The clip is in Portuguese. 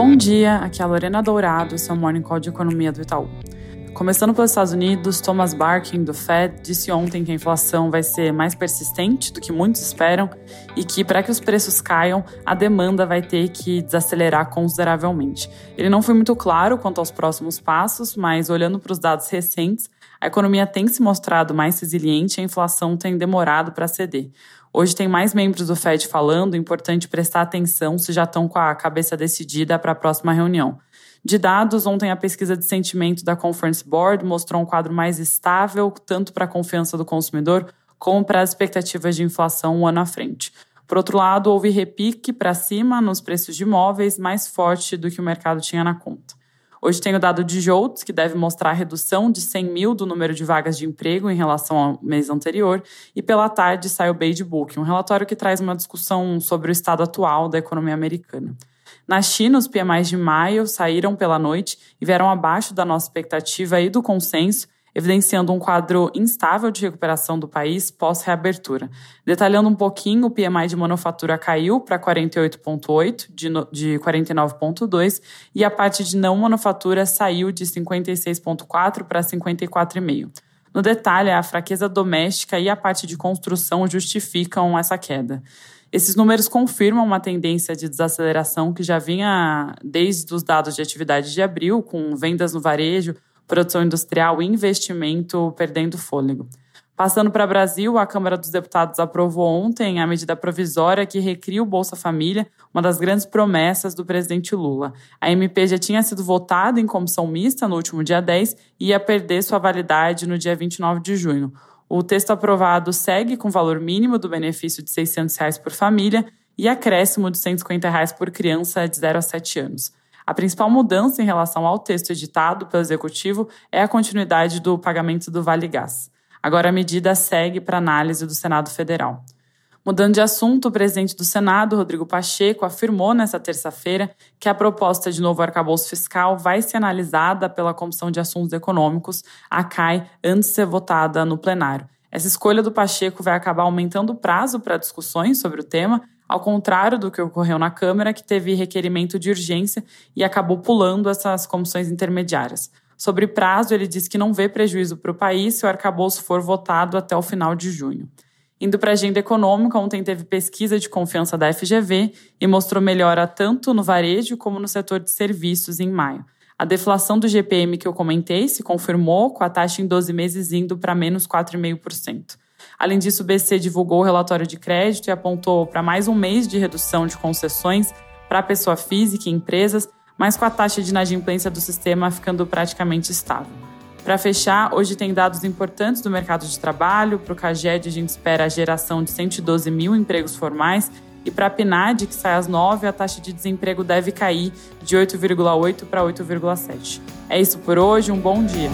Bom dia, aqui é a Lorena Dourado, esse é Morning Call de Economia do Itaú. Começando pelos Estados Unidos, Thomas Barkin, do Fed, disse ontem que a inflação vai ser mais persistente do que muitos esperam e que, para que os preços caiam, a demanda vai ter que desacelerar consideravelmente. Ele não foi muito claro quanto aos próximos passos, mas olhando para os dados recentes, a economia tem se mostrado mais resiliente e a inflação tem demorado para ceder. Hoje tem mais membros do Fed falando, importante prestar atenção se já estão com a cabeça decidida para a próxima reunião. De dados, ontem a pesquisa de sentimento da Conference Board mostrou um quadro mais estável, tanto para a confiança do consumidor como para as expectativas de inflação um ano à frente. Por outro lado, houve repique para cima nos preços de imóveis, mais forte do que o mercado tinha na conta. Hoje tem o dado de JOLTS, que deve mostrar a redução de 100 mil do número de vagas de emprego em relação ao mês anterior, e pela tarde sai o Beige Book, um relatório que traz uma discussão sobre o estado atual da economia americana. Na China, os PMIs de maio saíram pela noite e vieram abaixo da nossa expectativa e do consenso, evidenciando um quadro instável de recuperação do país pós-reabertura. Detalhando um pouquinho, o PMI de manufatura caiu para 48,8 de, de 49,2 e a parte de não manufatura saiu de 56,4 para 54,5. No detalhe, a fraqueza doméstica e a parte de construção justificam essa queda. Esses números confirmam uma tendência de desaceleração que já vinha desde os dados de atividade de abril, com vendas no varejo, produção industrial e investimento perdendo fôlego. Passando para o Brasil, a Câmara dos Deputados aprovou ontem a medida provisória que recria o Bolsa Família, uma das grandes promessas do presidente Lula. A MP já tinha sido votada em comissão mista no último dia 10 e ia perder sua validade no dia 29 de junho. O texto aprovado segue com valor mínimo do benefício de 600 reais por família e acréscimo de 150 reais por criança de 0 a 7 anos. A principal mudança em relação ao texto editado pelo Executivo é a continuidade do pagamento do Vale Gás. Agora a medida segue para análise do Senado Federal. Mudando de assunto, o presidente do Senado, Rodrigo Pacheco, afirmou nesta terça-feira que a proposta de novo arcabouço fiscal vai ser analisada pela Comissão de Assuntos Econômicos, a CAI, antes de ser votada no plenário. Essa escolha do Pacheco vai acabar aumentando o prazo para discussões sobre o tema, ao contrário do que ocorreu na Câmara, que teve requerimento de urgência e acabou pulando essas comissões intermediárias. Sobre prazo, ele diz que não vê prejuízo para o país se o arcabouço for votado até o final de junho. Indo para a agenda econômica, ontem teve pesquisa de confiança da FGV e mostrou melhora tanto no varejo como no setor de serviços em maio. A deflação do GPM que eu comentei se confirmou, com a taxa em 12 meses indo para menos 4,5%. Além disso, o BC divulgou o relatório de crédito e apontou para mais um mês de redução de concessões para pessoa física e empresas, mas com a taxa de inadimplência do sistema ficando praticamente estável. Para fechar, hoje tem dados importantes do mercado de trabalho. Para o CAGED, a gente espera a geração de 112 mil empregos formais. E para a PNAD, que sai às 9, a taxa de desemprego deve cair de 8,8 para 8,7. É isso por hoje, um bom dia.